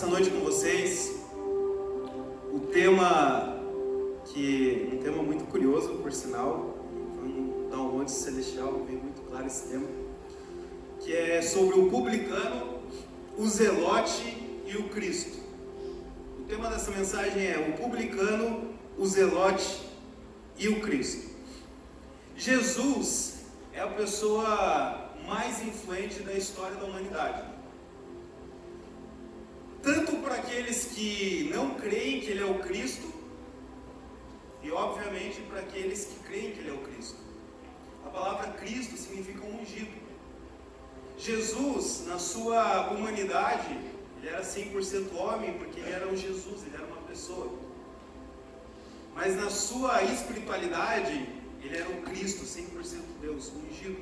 essa noite com vocês. O tema que um tema muito curioso, por sinal, um download celestial, veio muito claro esse tema, que é sobre o publicano, o zelote e o Cristo. O tema dessa mensagem é o publicano, o zelote e o Cristo. Jesus é a pessoa mais influente da história da humanidade. Tanto para aqueles que não creem que Ele é o Cristo, e obviamente para aqueles que creem que Ele é o Cristo. A palavra Cristo significa ungido. Jesus, na sua humanidade, ele era 100% homem porque ele era um Jesus, ele era uma pessoa. Mas na sua espiritualidade, ele era o Cristo, 100% Deus, ungido.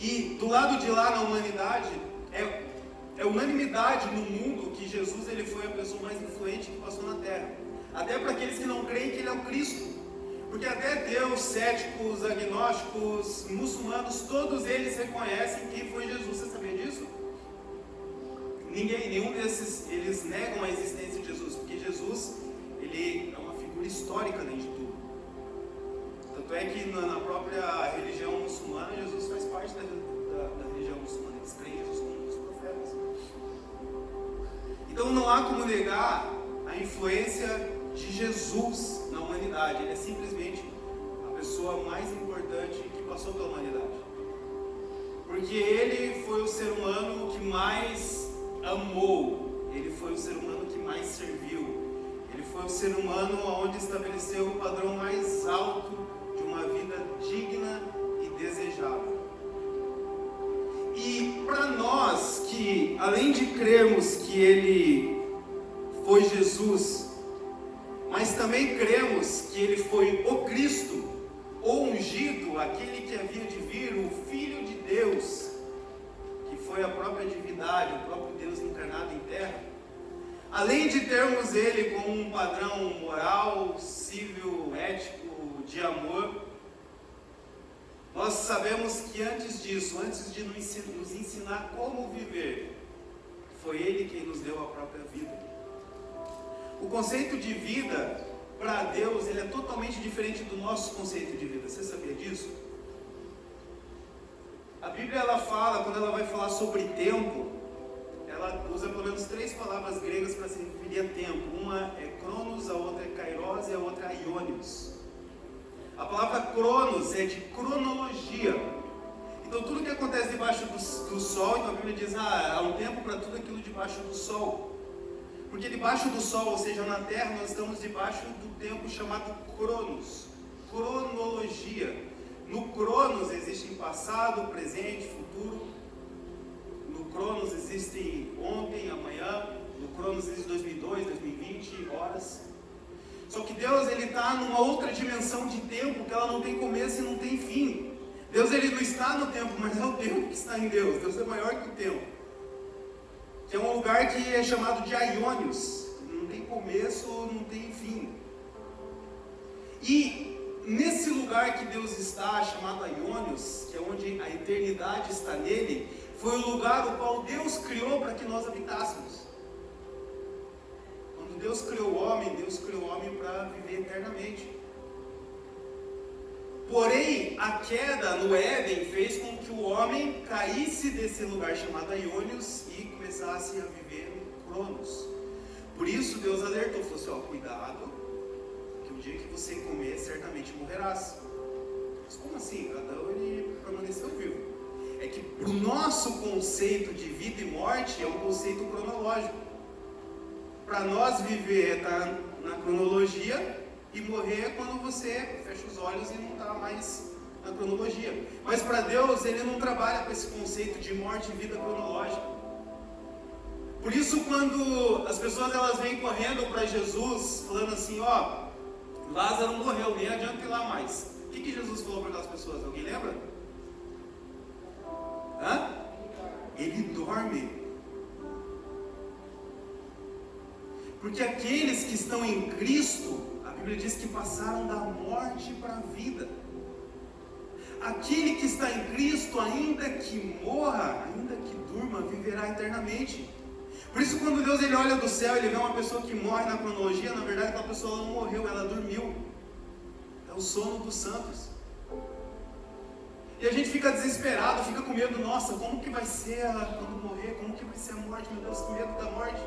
E do lado de lá na humanidade, é, é unanimidade no mundo que Jesus ele foi a pessoa mais influente que passou na Terra. Até para aqueles que não creem que ele é o Cristo. Porque até Deus, céticos, agnósticos, muçulmanos, todos eles reconhecem quem foi Jesus. Você sabia disso? Ninguém, nenhum desses, eles negam a existência de Jesus, porque Jesus, ele é uma figura histórica dentro de tudo. Tanto é que na, na própria religião muçulmana, Jesus faz parte da Então não há como negar a influência de Jesus na humanidade. Ele é simplesmente a pessoa mais importante que passou pela humanidade. Porque ele foi o ser humano que mais amou, ele foi o ser humano que mais serviu, ele foi o ser humano onde estabeleceu o padrão mais alto de uma vida digna que, além de crermos que ele foi Jesus, mas também cremos que ele foi o Cristo, o ungido, aquele que havia de vir, o Filho de Deus, que foi a própria divindade, o próprio Deus encarnado em terra. Além de termos ele como um padrão moral, civil, ético, de amor, nós sabemos que antes disso, antes de nos ensinar como viver, foi ele quem nos deu a própria vida. O conceito de vida para Deus ele é totalmente diferente do nosso conceito de vida. Você sabia disso? A Bíblia ela fala, quando ela vai falar sobre tempo, ela usa pelo menos três palavras gregas para se referir a tempo. Uma é cronos, a outra é kairos e a outra é ionios. A palavra cronos é de cronologia. Então tudo que acontece debaixo do, do sol, então a Bíblia diz, ah, há um tempo para tudo aquilo debaixo do sol. Porque debaixo do sol, ou seja, na terra, nós estamos debaixo do tempo chamado cronos, cronologia. No cronos existem passado, presente, futuro. No cronos existem ontem, amanhã. No cronos existe 2002, 2020, horas. Só que Deus ele está numa outra dimensão de tempo que ela não tem começo e não tem fim. Deus ele não está no tempo, mas é o tempo que está em Deus. Deus é maior que o tempo que é um lugar que é chamado de Aiônios, não tem começo, não tem fim. E nesse lugar que Deus está, chamado Aiônios, que é onde a eternidade está nele, foi o lugar o qual Deus criou para que nós habitássemos. Quando Deus criou o homem, Deus criou o homem para viver eternamente. Porém, a queda no Éden fez com que o homem caísse desse lugar chamado Aiônios e começasse a viver no Cronos. Por isso Deus alertou, falou assim, ó, cuidado, que o dia que você comer, certamente morrerás. Mas como assim? Adão ele permaneceu vivo. É que o nosso conceito de vida e morte é um conceito cronológico. Para nós viver é estar na cronologia e morrer é quando você fecha os olhos e não está mais na cronologia. Mas para Deus, Ele não trabalha com esse conceito de morte e vida cronológica. Por isso, quando as pessoas elas vêm correndo para Jesus, falando assim: Ó, Lázaro morreu, nem adianta ir lá mais. O que, que Jesus falou para aquelas pessoas? Alguém lembra? Hã? Ele dorme. Porque aqueles que estão em Cristo, a Bíblia diz que passaram da morte para a vida. Aquele que está em Cristo, ainda que morra, ainda que durma, viverá eternamente. Por isso, quando Deus ele olha do céu, ele vê uma pessoa que morre na cronologia, na verdade, aquela pessoa não morreu, ela dormiu. É o sono dos santos. E a gente fica desesperado, fica com medo, nossa, como que vai ser quando morrer? Como que vai ser a morte? Meu Deus, que medo da morte.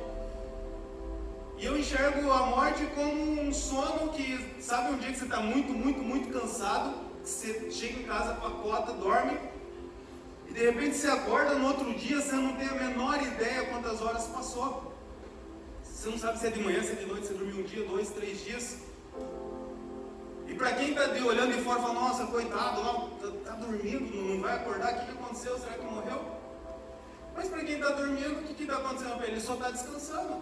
E eu enxergo a morte como um sono que, sabe um dia que você está muito, muito, muito cansado, você chega em casa, pacota, dorme, e de repente você acorda no outro dia, você não tem a menor ideia quantas horas passou. Você não sabe se é de manhã, se é de noite, você dormiu um dia, dois, três dias. E para quem está olhando de fora, fala, nossa, coitado, está tá dormindo, não vai acordar, o que, que aconteceu? Será que morreu? Mas para quem está dormindo, o que está acontecendo? Ele só está descansando.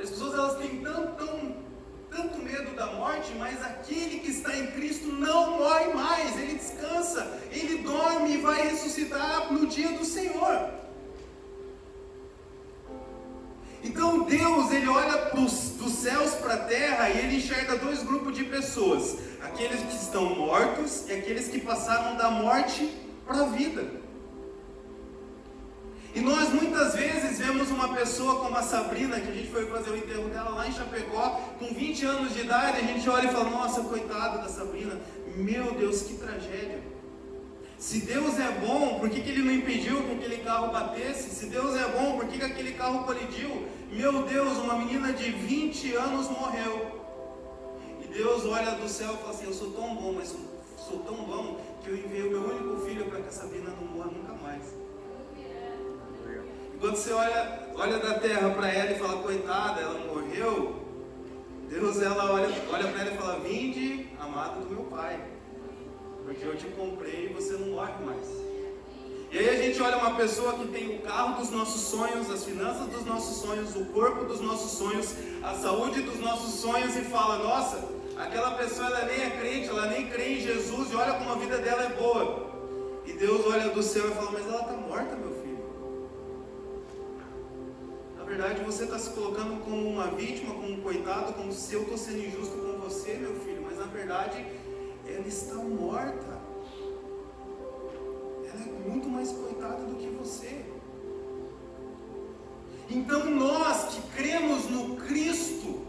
As pessoas elas têm tão, tão, tanto medo da morte, mas aquele que está em Cristo não morre mais, ele descansa, ele dorme e vai ressuscitar no dia do Senhor. Então Deus ele olha pros, dos céus para a terra e ele enxerga dois grupos de pessoas: aqueles que estão mortos e aqueles que passaram da morte para a vida. E nós muitas vezes vemos uma pessoa como a Sabrina, que a gente foi fazer o enterro dela lá em Chapecó, com 20 anos de idade, a gente olha e fala: Nossa, coitada da Sabrina, meu Deus, que tragédia. Se Deus é bom, por que, que Ele não impediu que aquele carro batesse? Se Deus é bom, por que, que aquele carro colidiu? Meu Deus, uma menina de 20 anos morreu. E Deus olha do céu e fala assim: Eu sou tão bom, mas sou, sou tão bom que eu enviei o meu único filho para que a Sabrina não morra nunca mais. Quando você olha, olha da terra para ela e fala, coitada, ela morreu, Deus ela olha, olha para ela e fala, vinde, amado do meu Pai, porque eu te comprei e você não morre mais. E aí a gente olha uma pessoa que tem o carro dos nossos sonhos, as finanças dos nossos sonhos, o corpo dos nossos sonhos, a saúde dos nossos sonhos e fala, nossa, aquela pessoa ela nem é crente, ela nem crê em Jesus e olha como a vida dela é boa. E Deus olha do céu e fala, mas ela está morta, meu filho verdade você está se colocando como uma vítima, como um coitado, como se eu estou sendo injusto com você, meu filho, mas na verdade ela está morta. Ela é muito mais coitada do que você. Então nós que cremos no Cristo,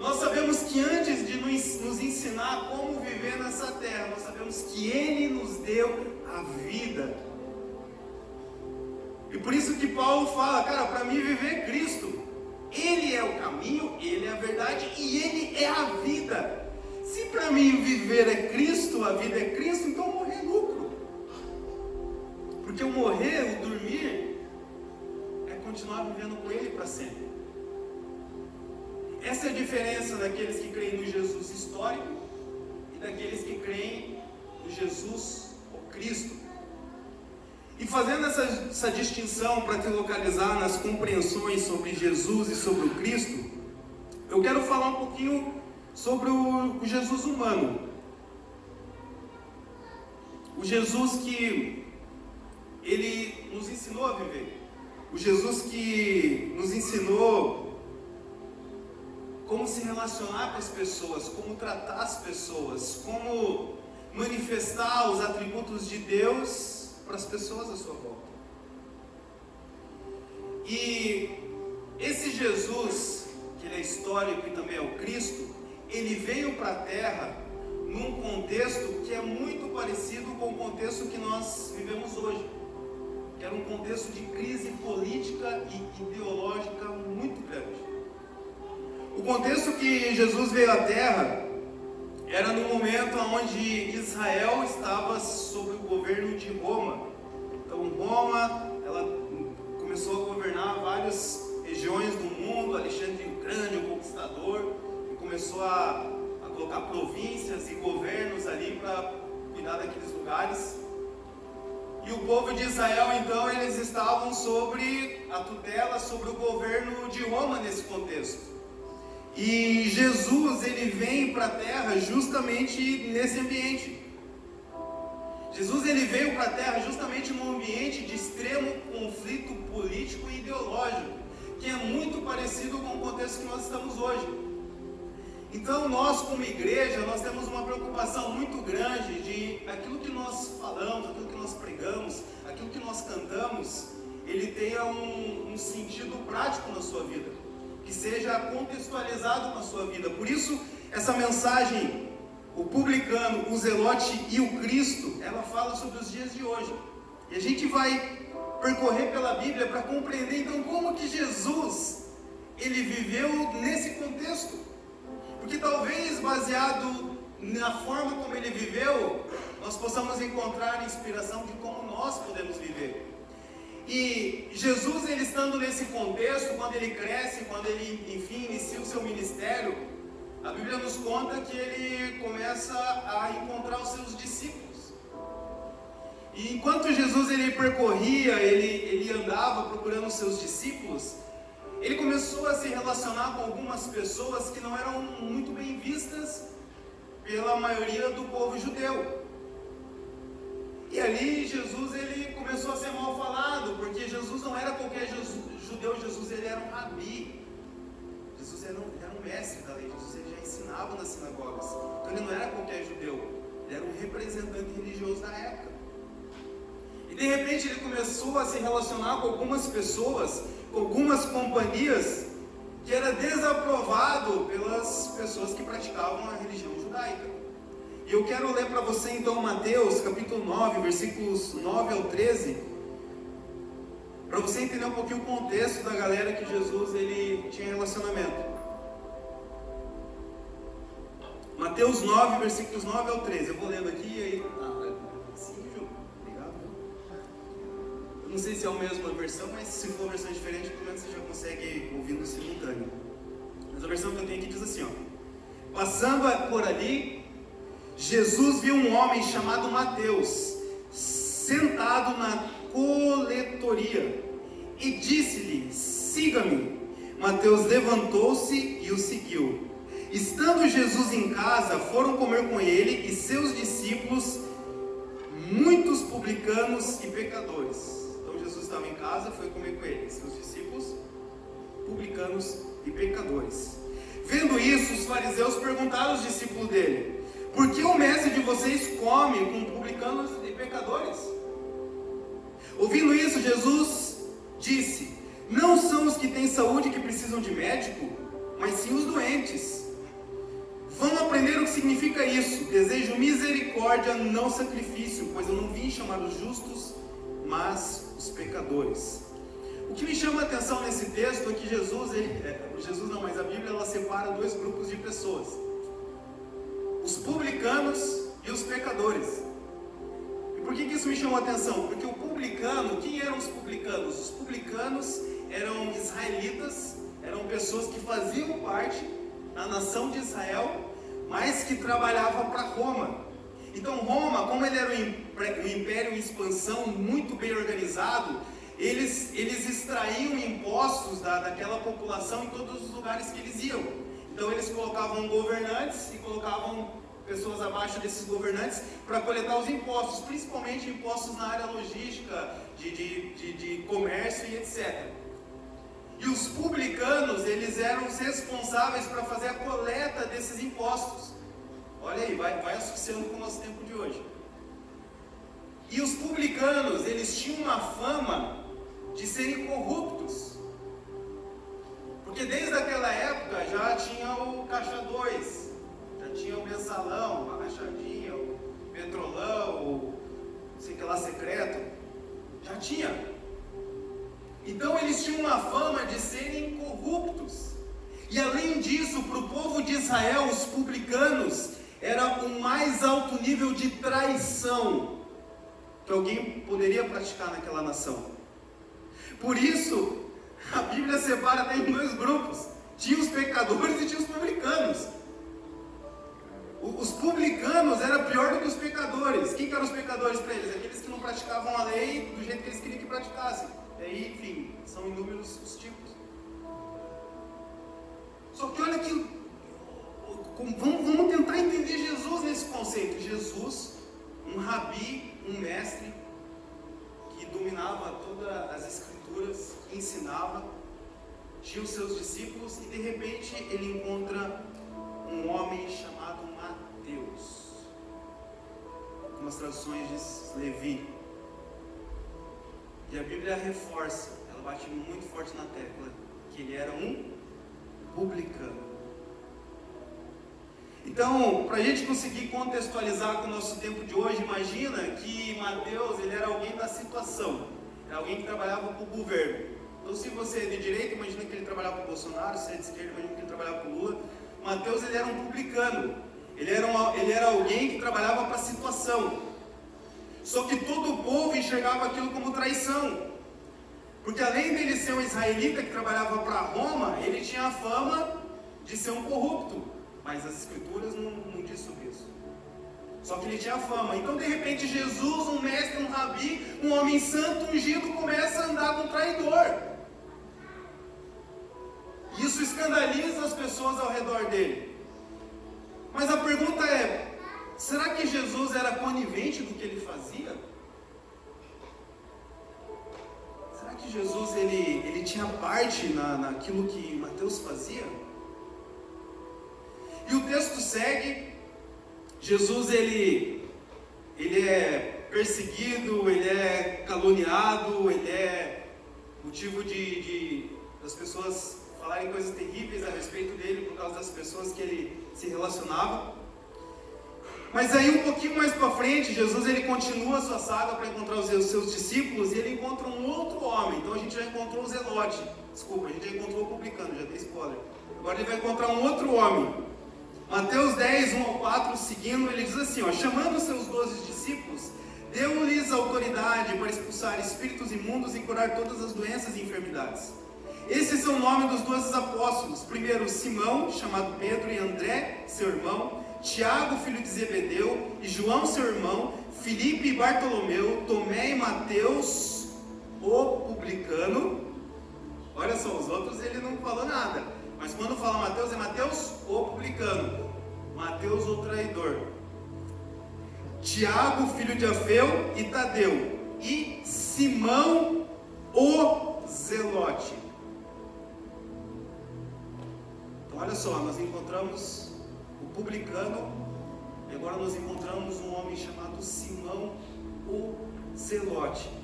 nós sabemos que antes de nos ensinar como viver nessa terra, nós sabemos que Ele nos deu a vida e por isso que Paulo fala, cara, para mim viver é Cristo. Ele é o caminho, ele é a verdade e ele é a vida. Se para mim viver é Cristo, a vida é Cristo, então morrer é lucro. Porque o morrer, o dormir, é continuar vivendo com Ele para sempre. Essa é a diferença daqueles que creem no Jesus histórico e daqueles que creem no Jesus, o Cristo. E fazendo essa, essa distinção para te localizar nas compreensões sobre Jesus e sobre o Cristo, eu quero falar um pouquinho sobre o, o Jesus humano. O Jesus que ele nos ensinou a viver. O Jesus que nos ensinou como se relacionar com as pessoas, como tratar as pessoas, como manifestar os atributos de Deus para as pessoas à sua volta. E esse Jesus, que ele é histórico e também é o Cristo, ele veio para a terra num contexto que é muito parecido com o contexto que nós vivemos hoje. Que era um contexto de crise política e ideológica muito grande. O contexto que Jesus veio à terra era no momento onde Israel estava sob o governo de Roma. Então Roma, ela começou a governar várias regiões do mundo, Alexandre o Grande, o conquistador, e começou a, a colocar províncias e governos ali para cuidar daqueles lugares. E o povo de Israel, então, eles estavam sobre a tutela, sobre o governo de Roma nesse contexto. E Jesus ele vem para a terra justamente nesse ambiente. Jesus ele veio para a terra justamente num ambiente de extremo conflito político e ideológico, que é muito parecido com o contexto que nós estamos hoje. Então nós como igreja, nós temos uma preocupação muito grande de aquilo que nós falamos, aquilo que nós pregamos, aquilo que nós cantamos, ele tenha um, um sentido prático na sua vida, que seja contextualizado na sua vida. Por isso, essa mensagem, o publicano, o zelote e o Cristo, ela fala sobre os dias de hoje. E a gente vai percorrer pela Bíblia para compreender então como que Jesus ele viveu nesse contexto. Porque talvez baseado na forma como ele viveu, nós possamos encontrar inspiração de como nós podemos viver. E Jesus, ele estando nesse contexto, quando ele cresce, quando ele, enfim, inicia o seu ministério, a Bíblia nos conta que ele começa a encontrar os seus discípulos. E enquanto Jesus ele percorria, ele, ele andava procurando os seus discípulos, ele começou a se relacionar com algumas pessoas que não eram muito bem vistas pela maioria do povo judeu. E ali Jesus ele começou a ser mal falado, porque Jesus não era qualquer Jesus, judeu, Jesus ele era um rabi. Jesus era um, era um mestre da lei, Jesus ele já ensinava nas sinagogas. Então ele não era qualquer judeu, ele era um representante religioso da época. E de repente ele começou a se relacionar com algumas pessoas, com algumas companhias, que era desaprovado pelas pessoas que praticavam a religião judaica. Eu quero ler para você então Mateus capítulo 9, versículos 9 ao 13, para você entender um pouquinho o contexto da galera que Jesus ele tinha relacionamento. Mateus 9, versículos 9 ao 13. Eu vou lendo aqui e aí. Ah, sim, Ju. Obrigado. Eu não sei se é a mesma versão, mas se for uma versão diferente, pelo menos você já consegue ouvir no simultâneo. Mas a versão que eu tenho aqui diz assim: ó. Passando por ali, Jesus viu um homem chamado Mateus sentado na coletoria e disse-lhe: Siga-me. Mateus levantou-se e o seguiu. Estando Jesus em casa, foram comer com ele e seus discípulos, muitos publicanos e pecadores. Então Jesus estava em casa, foi comer com ele, seus discípulos, publicanos e pecadores. Vendo isso, os fariseus perguntaram aos discípulos dele: por que o mestre de vocês come com publicanos e pecadores? Ouvindo isso, Jesus disse: Não são os que têm saúde que precisam de médico, mas sim os doentes. Vão aprender o que significa isso. Desejo misericórdia, não sacrifício, pois eu não vim chamar os justos, mas os pecadores. O que me chama a atenção nesse texto é que Jesus, ele, é, Jesus não, mas a Bíblia ela separa dois grupos de pessoas os publicanos e os pecadores. E por que, que isso me chamou a atenção? Porque o publicano, quem eram os publicanos? Os publicanos eram israelitas, eram pessoas que faziam parte da nação de Israel, mas que trabalhavam para Roma. Então Roma, como ele era um império em expansão muito bem organizado, eles, eles extraíam impostos da, daquela população em todos os lugares que eles iam. Então eles colocavam governantes e colocavam pessoas abaixo desses governantes para coletar os impostos, principalmente impostos na área logística, de, de, de, de comércio e etc. E os publicanos, eles eram os responsáveis para fazer a coleta desses impostos. Olha aí, vai, vai associando com o nosso tempo de hoje. E os publicanos, eles tinham uma fama de serem corruptos. Porque desde aquela época já tinha o caixa 2, já tinha o mensalão, a rachadinha, o petrolão, o sei que lá secreto, já tinha. Então eles tinham uma fama de serem corruptos. E além disso, para o povo de Israel, os publicanos era o mais alto nível de traição que alguém poderia praticar naquela nação. Por isso, a Bíblia separa até em dois grupos: tinha os pecadores e tinha os publicanos. Os publicanos era pior do que os pecadores. Quem eram os pecadores para eles? Aqueles que não praticavam a lei do jeito que eles queriam que praticassem. E aí, enfim, são inúmeros os tipos. Só que olha que. Vamos, vamos tentar entender Jesus nesse conceito. Jesus, um rabi, um mestre, que dominava todas as escrituras, ensinava, tinha os seus discípulos e de repente ele encontra um homem chamado Mateus. Algumas traduções diz Levi. E a Bíblia reforça, ela bate muito forte na tecla que ele era um publicano. Então, para a gente conseguir contextualizar com o nosso tempo de hoje, imagina que Mateus ele era alguém da situação, era alguém que trabalhava para o governo. Então, se você é de direita, imagina que ele trabalhava para o Bolsonaro, se é de esquerda, imagina que ele trabalhava para o Lula. Mateus ele era um publicano, ele era, ele era alguém que trabalhava para a situação. Só que todo o povo enxergava aquilo como traição. Porque além dele ser um israelita que trabalhava para Roma, ele tinha a fama de ser um corrupto. Mas as escrituras não, não diz sobre isso. Só que ele tinha fama. Então, de repente, Jesus, um mestre, um rabi, um homem santo, ungido, começa a andar com um traidor. Isso escandaliza as pessoas ao redor dele. Mas a pergunta é: será que Jesus era conivente do que ele fazia? Será que Jesus ele, ele tinha parte na, naquilo que Mateus fazia? E o texto segue. Jesus ele, ele é perseguido, ele é caluniado, ele é motivo de, de das pessoas falarem coisas terríveis a respeito dele por causa das pessoas que ele se relacionava. Mas aí um pouquinho mais para frente, Jesus ele continua a sua saga para encontrar os seus discípulos e ele encontra um outro homem. Então a gente já encontrou o Zelote. Desculpa, a gente já encontrou o publicano, já dei spoiler. Agora ele vai encontrar um outro homem. Mateus 10, 1 ao 4, seguindo, ele diz assim: ó, chamando seus doze discípulos, deu-lhes autoridade para expulsar espíritos imundos e curar todas as doenças e enfermidades. Esses são o nome dos doze apóstolos. Primeiro, Simão, chamado Pedro, e André, seu irmão, Tiago, filho de Zebedeu, e João, seu irmão, Filipe e Bartolomeu, Tomé e Mateus, o publicano. Olha só, os outros ele não falou nada. Mas quando fala Mateus, é Mateus, o publicano. Mateus, o traidor. Tiago, filho de Afeu, e Tadeu. E Simão, o zelote. Olha só, nós encontramos o publicano e agora nós encontramos um homem chamado Simão o Zelote.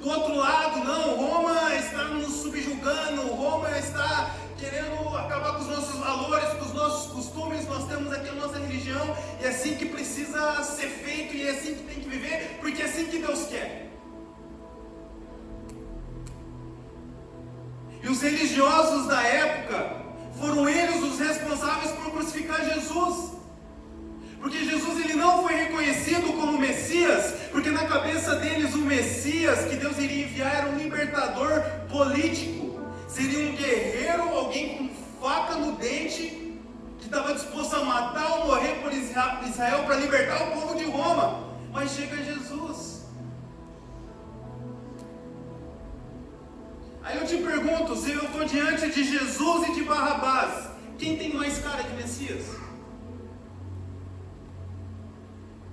Do outro lado, não, Roma está nos subjugando, Roma está querendo acabar com os nossos valores, com os nossos costumes, nós temos aqui a nossa religião, e é assim que precisa ser feito, e é assim que tem que viver, porque é assim que Deus quer. E os religiosos da época foram eles os responsáveis por crucificar Jesus. Porque Jesus ele não foi reconhecido como Messias, porque na cabeça deles o Messias que Deus iria enviar era um libertador político. Seria um guerreiro, alguém com faca no dente, que estava disposto a matar ou morrer por Israel para libertar o povo de Roma. Mas chega Jesus. Aí eu te pergunto, se eu estou diante de Jesus e de Barrabás, quem tem mais cara de Messias?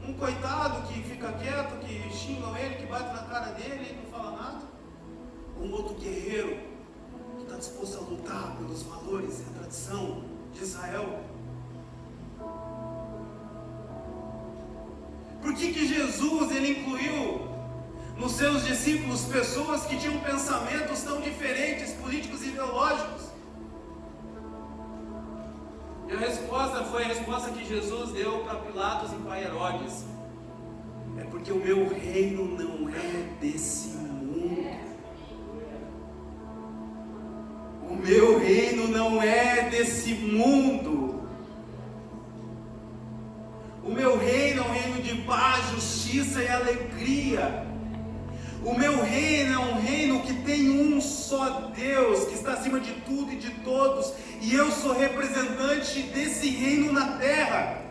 Um coitado que fica quieto, que xingam ele, que bate na cara dele e não fala nada? Um outro guerreiro que está disposto a lutar pelos valores e a tradição de Israel? Por que, que Jesus ele incluiu nos seus discípulos pessoas que tinham pensamentos tão diferentes, políticos e ideológicos. A resposta foi a resposta que Jesus deu para Pilatos e para Herodes. É porque o meu reino não é desse mundo. O meu reino não é desse mundo. O meu reino é um reino de paz, justiça e alegria. O meu reino é um reino que tem um só Deus, que está acima de tudo e de todos, e eu sou representante desse reino na terra.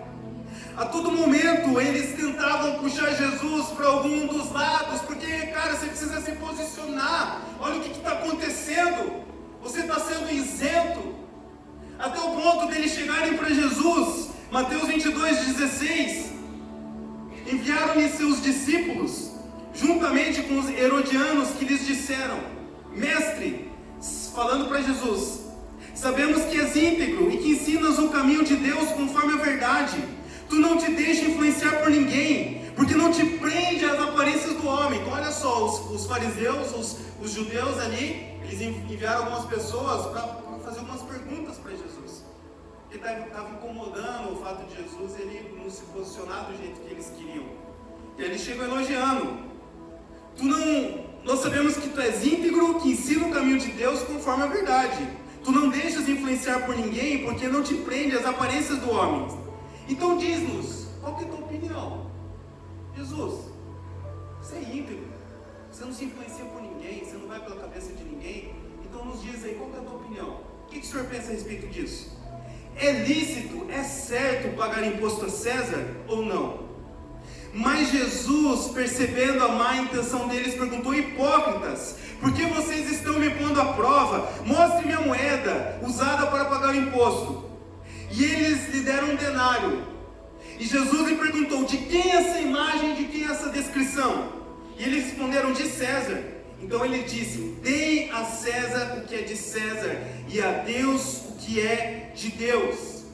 A todo momento eles tentavam puxar Jesus para algum dos lados, porque, cara, você precisa se posicionar. Olha o que está acontecendo. Você está sendo isento. Até o ponto deles chegarem para Jesus, Mateus 22, 16. Enviaram-lhe seus discípulos juntamente com os herodianos que lhes disseram: Mestre, falando para Jesus, sabemos que és íntegro e que ensinas o caminho de Deus conforme a verdade. Tu não te deixa influenciar por ninguém, porque não te prende às aparências do homem. Então, olha só, os, os fariseus, os, os, judeus ali, eles enviaram algumas pessoas para fazer algumas perguntas para Jesus. Porque estava incomodando o fato de Jesus ele não se posicionar do jeito que eles queriam. E eles chegam elogiando. Tu não, nós sabemos que tu és íntegro, que ensina o caminho de Deus conforme a verdade. Tu não deixas influenciar por ninguém, porque não te prende às aparências do homem. Então diz-nos, qual é a tua opinião? Jesus, você é íntegro, você não se influencia por ninguém, você não vai pela cabeça de ninguém, então nos diz aí, qual é a tua opinião? O que, que o senhor pensa a respeito disso? É lícito, é certo pagar imposto a César ou não? Mas Jesus, percebendo a má intenção deles, perguntou: Hipócritas, por que vocês estão me pondo à prova? Mostre-me a moeda usada para pagar o imposto. E eles lhe deram um denário. E Jesus lhe perguntou: De quem é essa imagem, de quem é essa descrição? E eles responderam: De César. Então ele disse: Deem a César o que é de César, e a Deus o que é de Deus.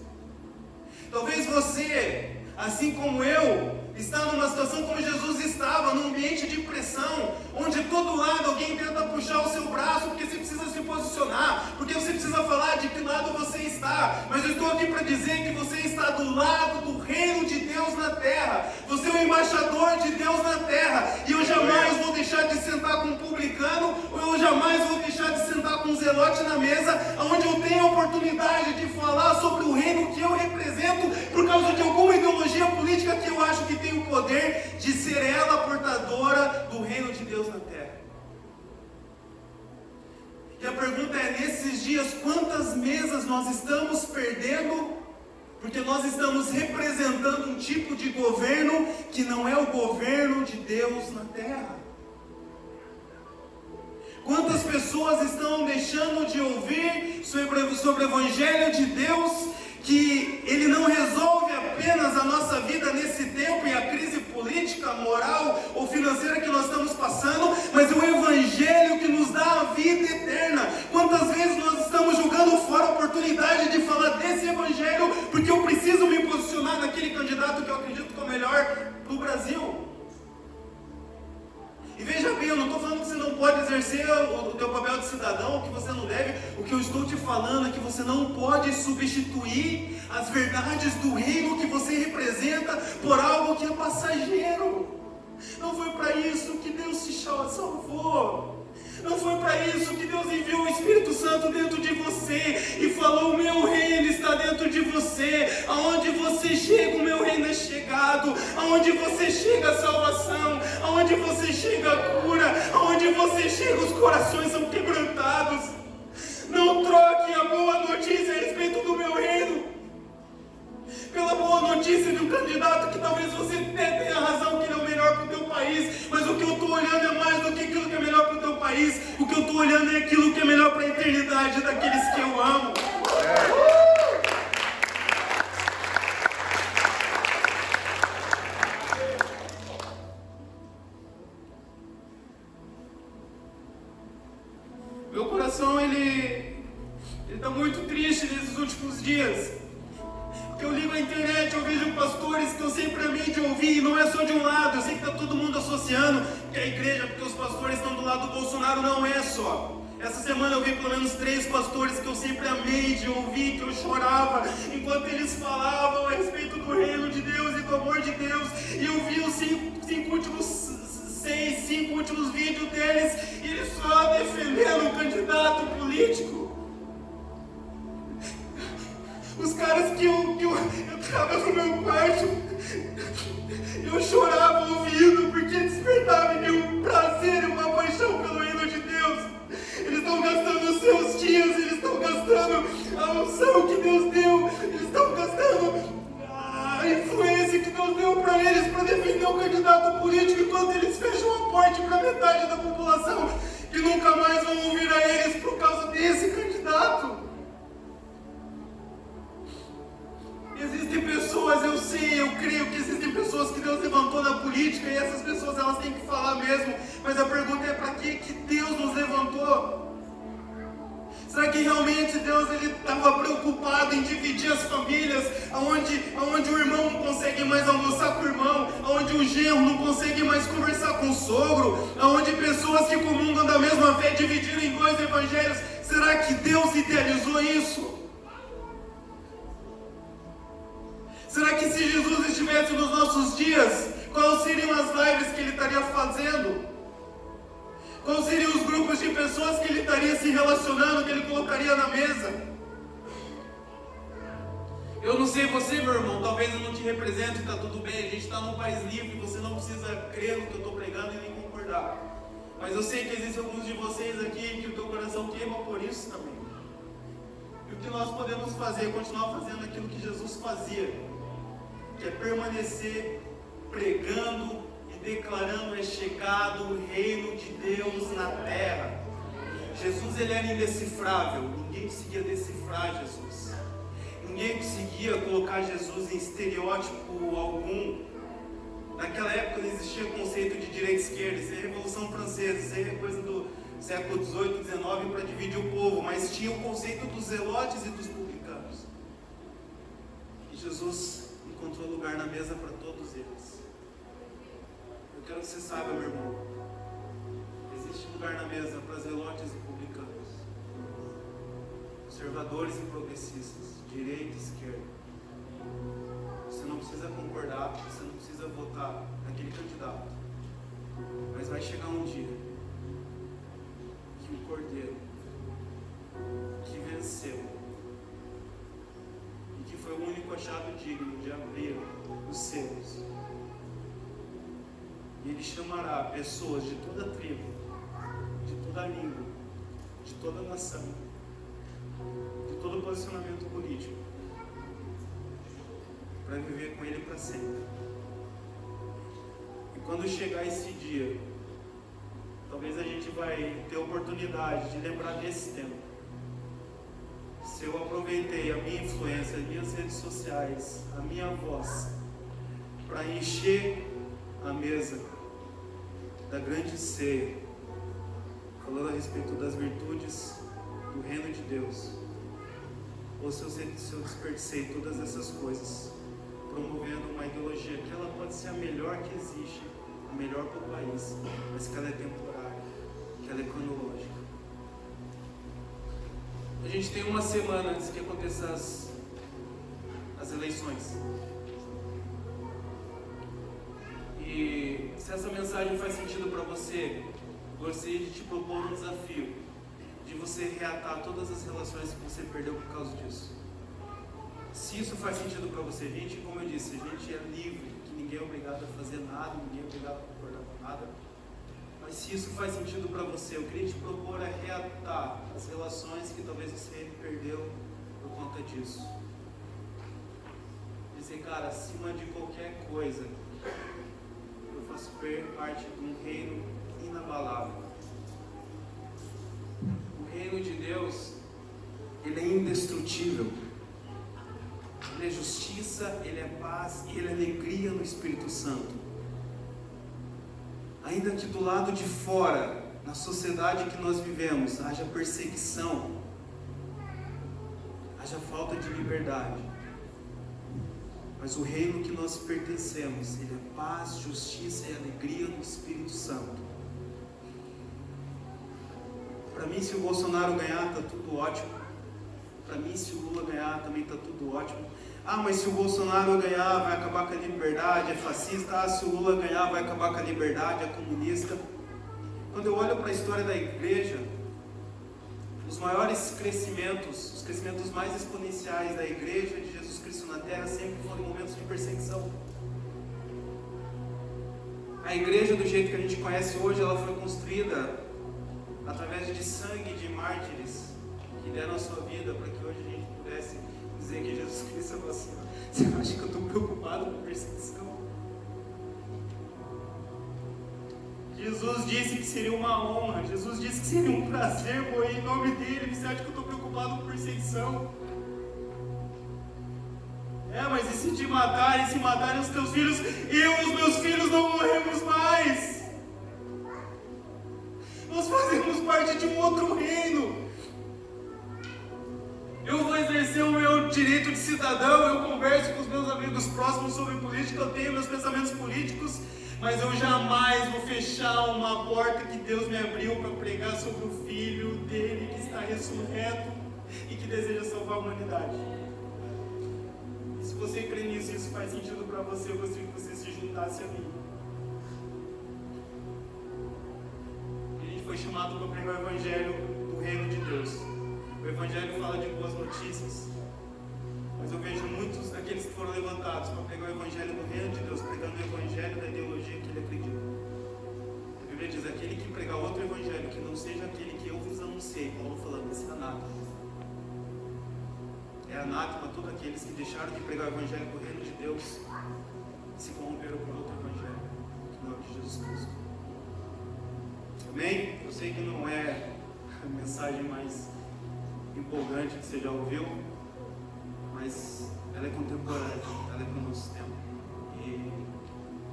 Talvez você, assim como eu, está numa situação como Jesus estava, num ambiente de pressão, onde todo lado alguém tenta puxar o seu braço, porque você precisa se posicionar, porque você precisa falar de que lado você está. Mas eu estou aqui para dizer que você está do lado do reino de Deus na terra. Você é o embaixador de Deus na terra. E eu jamais vou deixar de sentar com um publicano, ou eu jamais vou deixar de sentar com um zelote na mesa, onde eu tenho a oportunidade de falar sobre o reino que eu represento, por causa de alguma ideologia política que eu acho que tem poder de ser ela portadora do reino de Deus na terra. E a pergunta é: nesses dias, quantas mesas nós estamos perdendo? Porque nós estamos representando um tipo de governo que não é o governo de Deus na terra. Quantas pessoas estão deixando de ouvir sobre, sobre o Evangelho de Deus, que ele não resolve apenas a nossa vida nesse tempo e a crise política, moral ou financeira que nós estamos passando, mas é o Evangelho que nos dá a vida eterna. Quantas vezes nós estamos jogando fora a oportunidade de falar desse Evangelho, porque eu preciso me posicionar naquele candidato que eu acredito que é o melhor para o Brasil? E veja bem, eu não estou falando que você não pode exercer o, o teu papel de cidadão, que você não deve. O que eu estou te falando é que você não pode substituir as verdades do reino que você representa por algo que é passageiro. Não foi para isso que Deus te salvou. Não foi para isso que Deus enviou o Espírito Santo dentro de você e falou: O meu reino está dentro de você. Aonde você chega, o meu reino. Aonde você chega, a salvação. Aonde você chega, a cura. Aonde você chega, os corações são quebrantados. Não troque a boa notícia a respeito do meu reino pela boa notícia de um candidato que talvez você tenha razão que ele é o melhor para o teu país, mas o que eu estou olhando é mais do que aquilo que é melhor para o teu país, o que eu estou olhando é aquilo que é melhor para a eternidade daqueles que eu amo. Últimos vídeos deles, eles só defendendo um candidato político. Os caras que eu, que eu, estava no meu quarto, eu chorava ouvindo, metade da população que nunca mais vão ouvir a eles por causa desse candidato. Existem pessoas, eu sei, eu creio que existem pessoas que Deus levantou na política e essas pessoas elas têm que falar mesmo. Mas a pergunta é para que que Deus nos levantou? Será que realmente Deus ele estava preocupado em dividir as famílias, aonde, aonde o irmão não consegue mais almoçar com o irmão, aonde o genro não consegue mais conversar com o sogro, aonde pessoas que comungam da mesma fé dividiram em dois evangelhos. Será que Deus idealizou isso? Será que se Jesus estivesse nos nossos dias, quais seriam as lives que ele estaria fazendo? Quais seriam os grupos de pessoas que ele estaria se relacionando, que ele colocaria na mesa? Eu não sei você, meu irmão, talvez eu não te represente, está tudo bem, a gente está num país livre, você não precisa crer no que eu estou pregando e nem concordar. Mas eu sei que existem alguns de vocês aqui que o teu coração queima por isso também. E o que nós podemos fazer é continuar fazendo aquilo que Jesus fazia, que é permanecer pregando declarando chegado o reino de Deus na terra. Jesus ele era indecifrável, ninguém conseguia decifrar Jesus. Ninguém conseguia colocar Jesus em estereótipo algum. Naquela época não existia o conceito de direita e esquerda, isso é Revolução Francesa, isso é coisa do século XVIII, XIX para dividir o povo, mas tinha o conceito dos zelotes e dos publicanos. E Jesus encontrou lugar na mesa para todos eles quero que você saiba, meu irmão. Existe lugar na mesa para zelotes e publicanos, conservadores e progressistas, direita e esquerda. Você não precisa concordar, você não precisa votar naquele candidato. Mas vai chegar um dia que o Cordeiro que venceu e que foi o único achado digno de abrir os seus e ele chamará pessoas de toda tribo, de toda língua, de toda nação, de todo posicionamento político, para viver com ele para sempre. E quando chegar esse dia, talvez a gente vai ter oportunidade de lembrar desse tempo. Se eu aproveitei a minha influência, as minhas redes sociais, a minha voz, para encher a mesa da grande ceia, falando a respeito das virtudes do reino de Deus. Ou se eu, se eu desperdicei todas essas coisas, promovendo uma ideologia que ela pode ser a melhor que existe, a melhor para o país, mas que ela é temporária, que ela é cronológica. A gente tem uma semana antes que aconteçam as, as eleições. Se essa mensagem faz sentido para você, gostaria de te propor um desafio de você reatar todas as relações que você perdeu por causa disso. Se isso faz sentido para você, gente, como eu disse, a gente é livre, que ninguém é obrigado a fazer nada, ninguém é obrigado a concordar com nada. Mas se isso faz sentido para você, eu queria te propor a reatar as relações que talvez você perdeu por conta disso. Dizer, cara, acima de qualquer coisa, faço parte de um reino inabalável. O reino de Deus, ele é indestrutível. Ele é justiça, ele é paz e ele é alegria no Espírito Santo. Ainda que do lado de fora, na sociedade que nós vivemos, haja perseguição, haja falta de liberdade. Mas o reino que nós pertencemos, ele é paz, justiça e alegria no Espírito Santo. Para mim, se o Bolsonaro ganhar, está tudo ótimo. Para mim, se o Lula ganhar, também está tudo ótimo. Ah, mas se o Bolsonaro ganhar, vai acabar com a liberdade, é fascista. Ah, se o Lula ganhar, vai acabar com a liberdade, é comunista. Quando eu olho para a história da igreja, os maiores crescimentos, os crescimentos mais exponenciais da igreja de Cristo na terra sempre foram momentos de perseguição. A igreja, do jeito que a gente conhece hoje, ela foi construída através de sangue de mártires que deram a sua vida para que hoje a gente pudesse dizer que Jesus Cristo é você. Você acha que eu estou preocupado com perseguição? Jesus disse que seria uma honra, Jesus disse que seria um prazer morrer em nome dele. Você acha que eu estou preocupado com perseguição? É, mas e se te matarem, se matarem os teus filhos, eu e os meus filhos não morremos mais? Nós fazemos parte de um outro reino. direito de cidadão, eu converso com os meus amigos próximos sobre política, eu tenho meus pensamentos políticos, mas eu jamais vou fechar uma porta que Deus me abriu para pregar sobre o Filho dele que está ressurreto e que deseja salvar a humanidade. E você crê nisso, isso faz sentido para você, eu gostaria que você se juntasse a mim. A gente foi chamado para pregar o Evangelho do Reino de Deus. O Evangelho fala de boas notícias. Mas eu vejo muitos daqueles que foram levantados para pregar o Evangelho do Reino de Deus, pregando o Evangelho da ideologia que ele acredita. A Bíblia diz: aquele que pregar outro Evangelho que não seja aquele que eu vos anunciei, Paulo falando, esse é. É anátema todos aqueles que deixaram de pregar o Evangelho do Reino de Deus e se corromperam por outro Evangelho, que não é o de Jesus Cristo. Amém? Eu sei que não é a mensagem mais empolgante que você já ouviu mas ela é contemporânea, ela é para o nosso tempo. E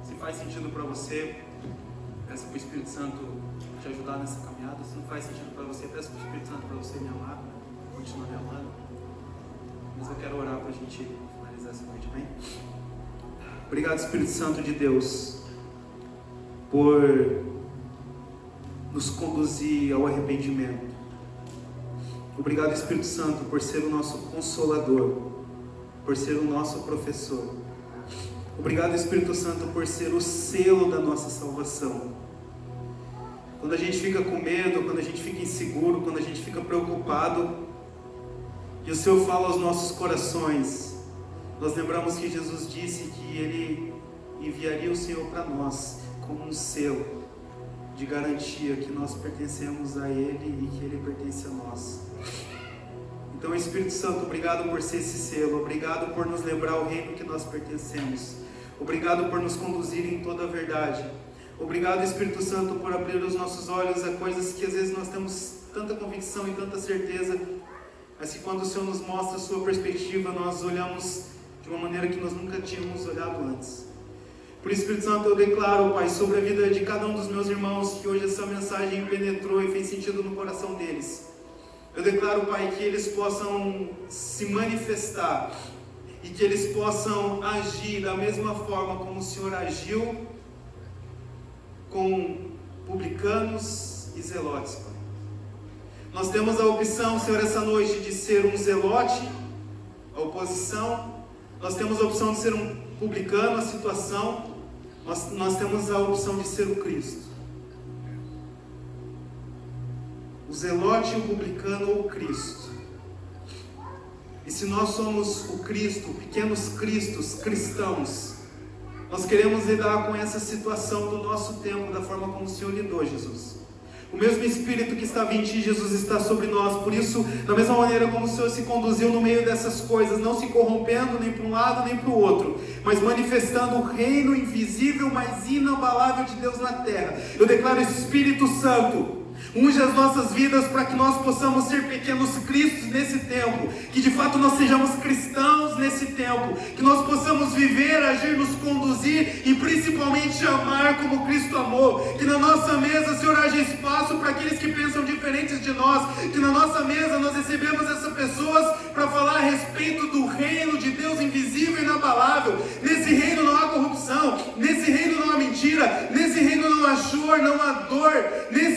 se faz sentido para você, peça para o Espírito Santo te ajudar nessa caminhada. Se não faz sentido para você, peça para o Espírito Santo para você me amar, continuar me amando. Mas eu quero orar para a gente finalizar essa noite, bem? Obrigado, Espírito Santo de Deus, por nos conduzir ao arrependimento. Obrigado, Espírito Santo, por ser o nosso consolador por ser o nosso professor. Obrigado, Espírito Santo, por ser o selo da nossa salvação. Quando a gente fica com medo, quando a gente fica inseguro, quando a gente fica preocupado, e o Senhor fala aos nossos corações, nós lembramos que Jesus disse que Ele enviaria o Senhor para nós como um selo de garantia que nós pertencemos a Ele e que Ele pertence a nós. Então, Espírito Santo, obrigado por ser esse selo, obrigado por nos lembrar o reino que nós pertencemos, obrigado por nos conduzir em toda a verdade. Obrigado, Espírito Santo, por abrir os nossos olhos a coisas que às vezes nós temos tanta convicção e tanta certeza, mas que quando o Senhor nos mostra a sua perspectiva, nós olhamos de uma maneira que nós nunca tínhamos olhado antes. Por Espírito Santo, eu declaro, Pai, sobre a vida de cada um dos meus irmãos, que hoje essa mensagem penetrou e fez sentido no coração deles. Eu declaro, Pai, que eles possam se manifestar e que eles possam agir da mesma forma como o Senhor agiu com publicanos e zelotes. Nós temos a opção, Senhor, essa noite de ser um zelote, a oposição. Nós temos a opção de ser um publicano, a situação. Nós, nós temos a opção de ser o Cristo. o zelote, o publicano ou o Cristo. E se nós somos o Cristo, pequenos cristos, cristãos, nós queremos lidar com essa situação do nosso tempo, da forma como o Senhor lidou, Jesus. O mesmo Espírito que estava em ti, Jesus, está sobre nós. Por isso, da mesma maneira como o Senhor se conduziu no meio dessas coisas, não se corrompendo nem para um lado nem para o outro, mas manifestando o reino invisível, mas inabalável de Deus na terra. Eu declaro Espírito Santo Unge as nossas vidas para que nós possamos ser pequenos cristos nesse tempo, que de fato nós sejamos cristãos nesse tempo, que nós possamos viver, agir, nos conduzir e principalmente amar como Cristo amou. Que na nossa mesa, Senhor, haja espaço para aqueles que pensam diferentes de nós, que na nossa mesa nós recebemos essas pessoas para falar a respeito do reino de Deus invisível e inabalável. Nesse reino não há corrupção, nesse reino não há mentira, nesse reino não há choro, não há dor, nesse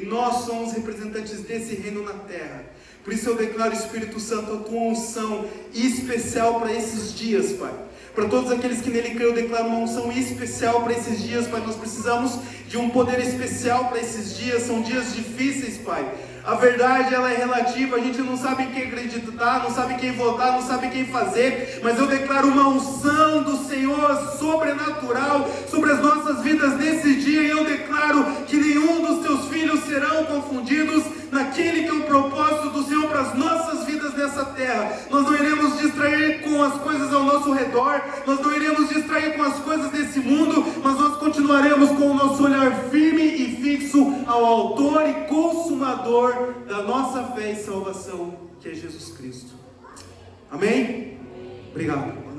E nós somos representantes desse reino na terra. Por isso eu declaro, Espírito Santo, a tua unção especial para esses dias, Pai. Para todos aqueles que nele creem, eu declaro uma unção especial para esses dias, Pai. Nós precisamos de um poder especial para esses dias. São dias difíceis, Pai. A verdade ela é relativa, a gente não sabe em quem acreditar, não sabe quem votar, não sabe quem fazer, mas eu declaro uma unção do Senhor sobrenatural sobre as nossas vidas nesse dia, e eu declaro que nenhum dos teus filhos serão confundidos naquele que é o propósito do Senhor para as nossas vidas nessa terra. Nós não iremos distrair com as coisas ao nosso redor, nós não iremos distrair com as coisas desse mundo, mas nós continuaremos com o nosso olhar firme e fixo ao Autor e Consumador da nossa fé e salvação, que é Jesus Cristo. Amém? Obrigado.